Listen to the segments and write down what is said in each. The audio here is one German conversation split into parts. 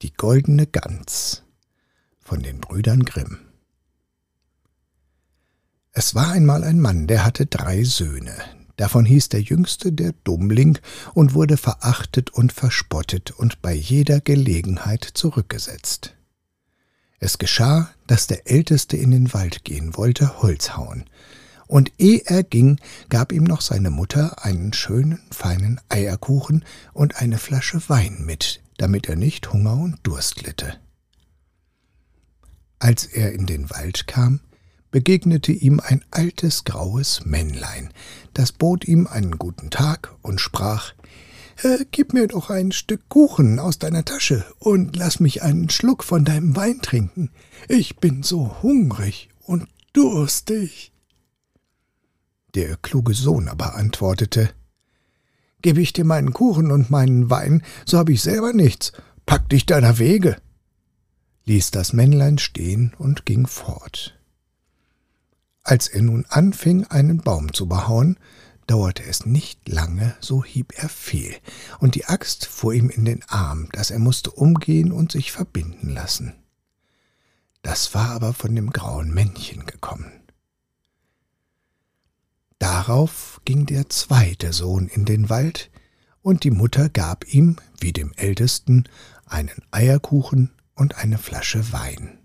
Die goldene Gans von den Brüdern Grimm Es war einmal ein Mann, der hatte drei Söhne. Davon hieß der jüngste der Dummling und wurde verachtet und verspottet und bei jeder Gelegenheit zurückgesetzt. Es geschah, dass der Älteste in den Wald gehen wollte, Holz hauen, und eh er ging, gab ihm noch seine Mutter einen schönen, feinen Eierkuchen und eine Flasche Wein mit, damit er nicht Hunger und Durst litte. Als er in den Wald kam, begegnete ihm ein altes graues Männlein, das bot ihm einen guten Tag und sprach Gib mir doch ein Stück Kuchen aus deiner Tasche und lass mich einen Schluck von deinem Wein trinken. Ich bin so hungrig und durstig. Der kluge Sohn aber antwortete Gebe ich dir meinen Kuchen und meinen Wein, so hab ich selber nichts. Pack dich deiner Wege. ließ das Männlein stehen und ging fort. Als er nun anfing, einen Baum zu behauen, dauerte es nicht lange, so hieb er fehl, und die Axt fuhr ihm in den Arm, dass er musste umgehen und sich verbinden lassen. Das war aber von dem grauen Männchen gekommen. Darauf ging der zweite Sohn in den Wald, und die Mutter gab ihm, wie dem ältesten, einen Eierkuchen und eine Flasche Wein.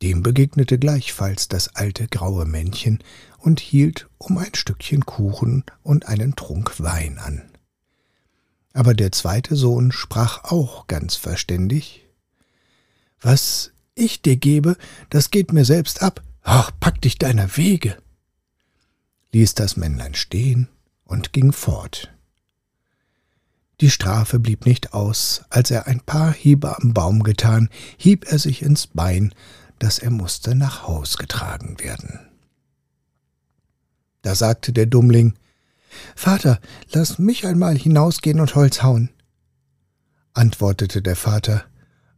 Dem begegnete gleichfalls das alte graue Männchen und hielt um ein Stückchen Kuchen und einen Trunk Wein an. Aber der zweite Sohn sprach auch ganz verständig Was ich dir gebe, das geht mir selbst ab. Ach, pack dich deiner Wege ließ das Männlein stehen und ging fort. Die Strafe blieb nicht aus, als er ein paar Hiebe am Baum getan, hieb er sich ins Bein, dass er musste nach Haus getragen werden. Da sagte der Dummling Vater, lass mich einmal hinausgehen und Holz hauen. Antwortete der Vater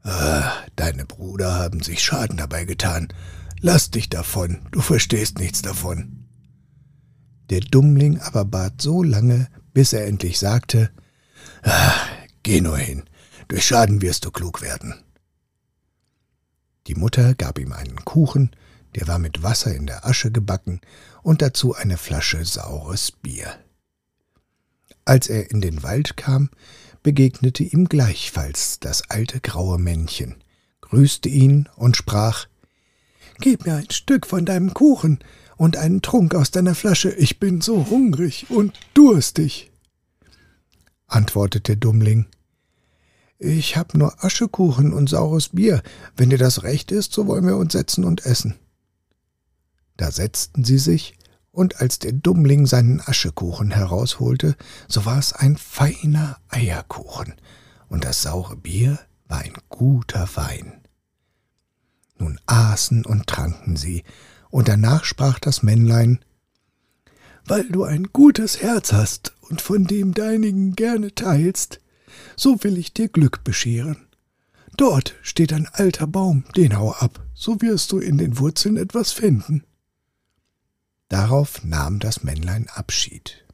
ah, Deine Brüder haben sich Schaden dabei getan. Lass dich davon, du verstehst nichts davon. Der Dummling aber bat so lange, bis er endlich sagte, ah, Geh nur hin, durch Schaden wirst du klug werden. Die Mutter gab ihm einen Kuchen, der war mit Wasser in der Asche gebacken, und dazu eine Flasche saures Bier. Als er in den Wald kam, begegnete ihm gleichfalls das alte graue Männchen, grüßte ihn und sprach Gib mir ein Stück von deinem Kuchen, und einen Trunk aus deiner Flasche, ich bin so hungrig und durstig. Antwortete Dummling. Ich hab nur Aschekuchen und saures Bier. Wenn dir das recht ist, so wollen wir uns setzen und essen. Da setzten sie sich, und als der Dummling seinen Aschekuchen herausholte, so war es ein feiner Eierkuchen, und das saure Bier war ein guter Wein. Nun aßen und tranken sie, und danach sprach das Männlein Weil du ein gutes Herz hast und von dem deinigen gerne teilst, so will ich dir Glück bescheren. Dort steht ein alter Baum, den hau ab, so wirst du in den Wurzeln etwas finden. Darauf nahm das Männlein Abschied.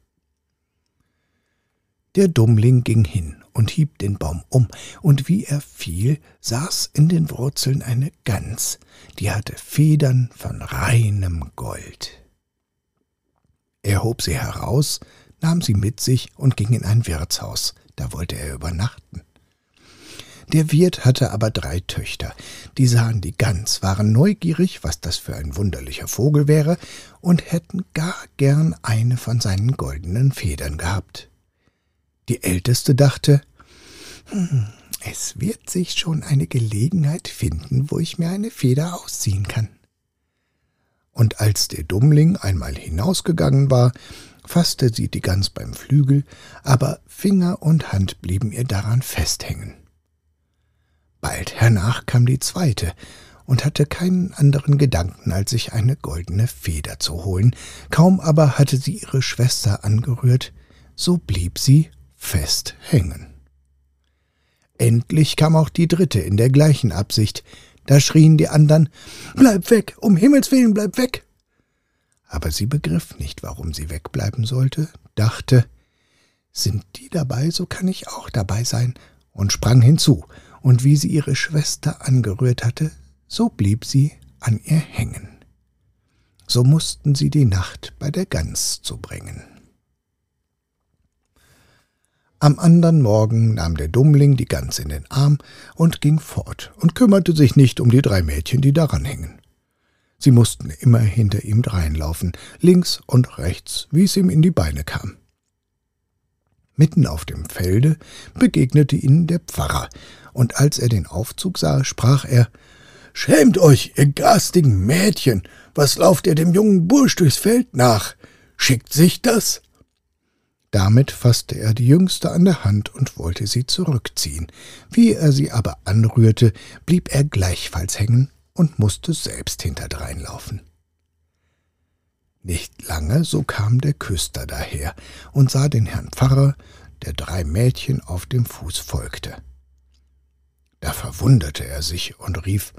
Der Dummling ging hin und hieb den Baum um, und wie er fiel, saß in den Wurzeln eine Gans, die hatte Federn von reinem Gold. Er hob sie heraus, nahm sie mit sich und ging in ein Wirtshaus, da wollte er übernachten. Der Wirt hatte aber drei Töchter, die sahen die Gans, waren neugierig, was das für ein wunderlicher Vogel wäre, und hätten gar gern eine von seinen goldenen Federn gehabt. Die Älteste dachte, hm, es wird sich schon eine Gelegenheit finden, wo ich mir eine Feder ausziehen kann. Und als der Dummling einmal hinausgegangen war, fasste sie die Gans beim Flügel, aber Finger und Hand blieben ihr daran festhängen. Bald hernach kam die zweite und hatte keinen anderen Gedanken, als sich eine goldene Feder zu holen. Kaum aber hatte sie ihre Schwester angerührt, so blieb sie fest hängen. Endlich kam auch die dritte in der gleichen Absicht. Da schrien die andern Bleib weg, um Himmels willen, bleib weg. Aber sie begriff nicht, warum sie wegbleiben sollte, dachte Sind die dabei, so kann ich auch dabei sein, und sprang hinzu, und wie sie ihre Schwester angerührt hatte, so blieb sie an ihr hängen. So mussten sie die Nacht bei der Gans zubringen. Am andern Morgen nahm der Dummling die Gans in den Arm und ging fort und kümmerte sich nicht um die drei Mädchen, die daran hingen. Sie mussten immer hinter ihm dreinlaufen, links und rechts, wie es ihm in die Beine kam. Mitten auf dem Felde begegnete ihnen der Pfarrer, und als er den Aufzug sah, sprach er Schämt euch, ihr garstigen Mädchen, was lauft ihr dem jungen Bursch durchs Feld nach? Schickt sich das? Damit fasste er die Jüngste an der Hand und wollte sie zurückziehen. Wie er sie aber anrührte, blieb er gleichfalls hängen und musste selbst hinterdrein laufen. Nicht lange, so kam der Küster daher und sah den Herrn Pfarrer, der drei Mädchen auf dem Fuß folgte. Da verwunderte er sich und rief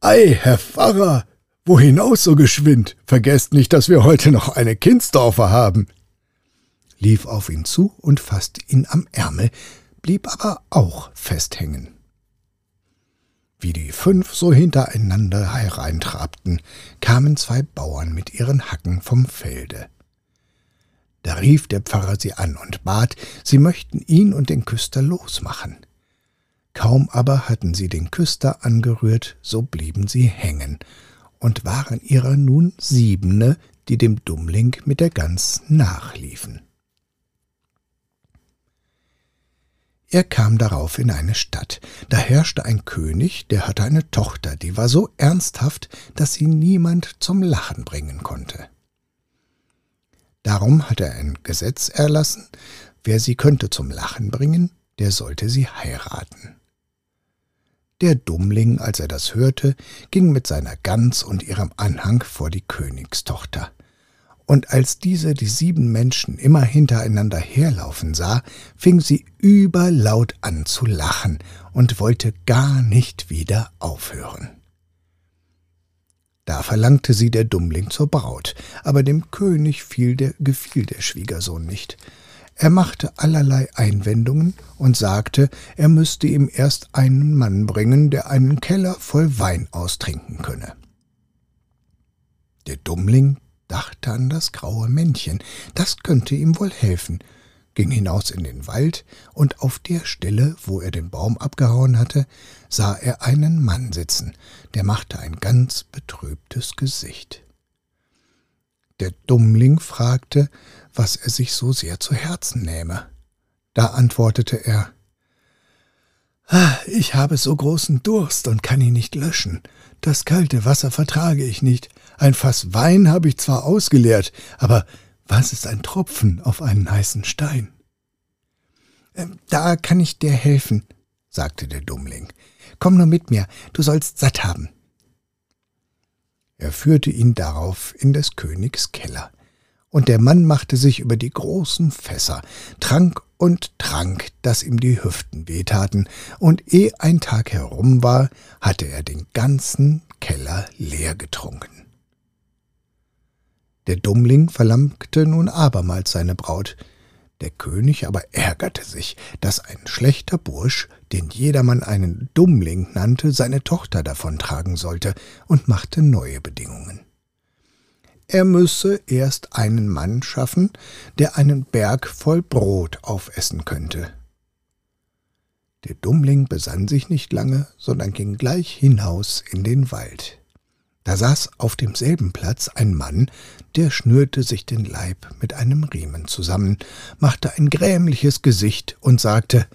Ei, Herr Pfarrer, wo hinaus so geschwind? Vergesst nicht, dass wir heute noch eine Kindsdorfer haben lief auf ihn zu und fasste ihn am Ärmel, blieb aber auch festhängen. Wie die fünf so hintereinander hereintrabten, kamen zwei Bauern mit ihren Hacken vom Felde. Da rief der Pfarrer sie an und bat, sie möchten ihn und den Küster losmachen. Kaum aber hatten sie den Küster angerührt, so blieben sie hängen und waren ihrer nun siebene, die dem Dummling mit der Gans nachliefen. Er kam darauf in eine Stadt. Da herrschte ein König, der hatte eine Tochter, die war so ernsthaft, dass sie niemand zum Lachen bringen konnte. Darum hat er ein Gesetz erlassen, wer sie könnte zum Lachen bringen, der sollte sie heiraten. Der Dummling, als er das hörte, ging mit seiner Gans und ihrem Anhang vor die Königstochter und als diese die sieben Menschen immer hintereinander herlaufen sah, fing sie überlaut an zu lachen und wollte gar nicht wieder aufhören. Da verlangte sie der Dummling zur Braut, aber dem König fiel der, gefiel der Schwiegersohn nicht. Er machte allerlei Einwendungen und sagte, er müsste ihm erst einen Mann bringen, der einen Keller voll Wein austrinken könne. Der Dummling dachte an das graue Männchen, das könnte ihm wohl helfen, ging hinaus in den Wald, und auf der Stelle, wo er den Baum abgehauen hatte, sah er einen Mann sitzen, der machte ein ganz betrübtes Gesicht. Der Dummling fragte, was er sich so sehr zu Herzen nähme. Da antwortete er ah, Ich habe so großen Durst und kann ihn nicht löschen. Das kalte Wasser vertrage ich nicht, ein Fass Wein habe ich zwar ausgeleert, aber was ist ein Tropfen auf einen heißen Stein? Ähm, da kann ich dir helfen, sagte der Dummling. Komm nur mit mir, du sollst satt haben. Er führte ihn darauf in des Königs Keller, und der Mann machte sich über die großen Fässer, trank und trank, dass ihm die Hüften wehtaten, und eh ein Tag herum war, hatte er den ganzen Keller leer getrunken. Der Dummling verlangte nun abermals seine Braut. Der König aber ärgerte sich, dass ein schlechter Bursch, den jedermann einen Dummling nannte, seine Tochter davontragen sollte, und machte neue Bedingungen. Er müsse erst einen Mann schaffen, der einen Berg voll Brot aufessen könnte. Der Dummling besann sich nicht lange, sondern ging gleich hinaus in den Wald. Da saß auf demselben Platz ein Mann, der schnürte sich den Leib mit einem Riemen zusammen, machte ein grämliches Gesicht und sagte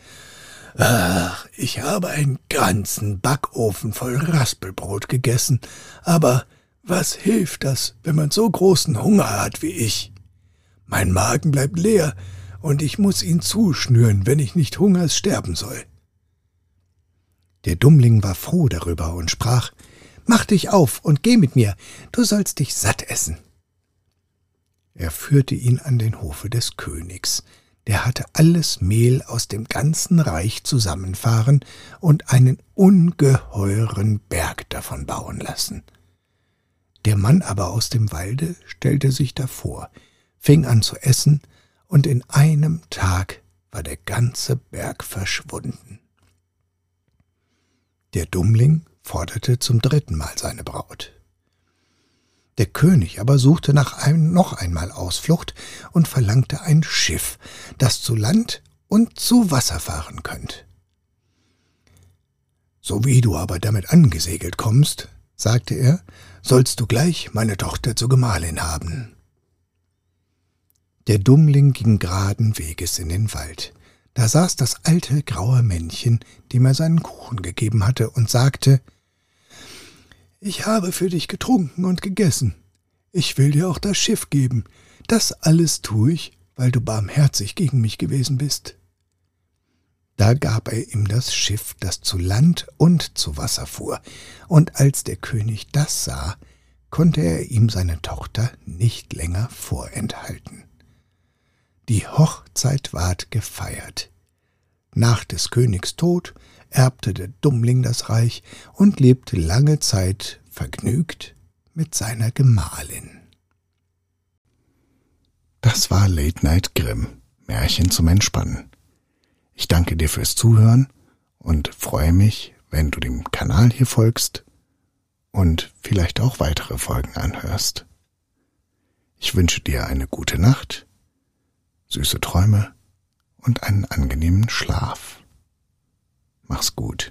Ach, ich habe einen ganzen Backofen voll Raspelbrot gegessen, aber was hilft das, wenn man so großen Hunger hat wie ich? Mein Magen bleibt leer, und ich muss ihn zuschnüren, wenn ich nicht hungers sterben soll. Der Dummling war froh darüber und sprach Mach dich auf und geh mit mir, du sollst dich satt essen. Er führte ihn an den Hofe des Königs, der hatte alles Mehl aus dem ganzen Reich zusammenfahren und einen ungeheuren Berg davon bauen lassen. Der Mann aber aus dem Walde stellte sich davor, fing an zu essen, und in einem Tag war der ganze Berg verschwunden. Der Dummling forderte zum dritten Mal seine Braut. Der König aber suchte nach einem noch einmal Ausflucht und verlangte ein Schiff, das zu Land und zu Wasser fahren könnt. So wie du aber damit angesegelt kommst, sagte er, sollst du gleich meine Tochter zur Gemahlin haben. Der Dummling ging geraden Weges in den Wald. Da saß das alte graue Männchen, dem er seinen Kuchen gegeben hatte, und sagte Ich habe für dich getrunken und gegessen. Ich will dir auch das Schiff geben. Das alles tue ich, weil du barmherzig gegen mich gewesen bist. Da gab er ihm das Schiff, das zu Land und zu Wasser fuhr, und als der König das sah, konnte er ihm seine Tochter nicht länger vorenthalten. Die Hochzeit ward gefeiert. Nach des Königs Tod erbte der Dummling das Reich und lebte lange Zeit vergnügt mit seiner Gemahlin. Das war Late Night Grimm, Märchen zum Entspannen. Ich danke dir fürs Zuhören und freue mich, wenn du dem Kanal hier folgst und vielleicht auch weitere Folgen anhörst. Ich wünsche dir eine gute Nacht süße Träume und einen angenehmen Schlaf. Mach's gut.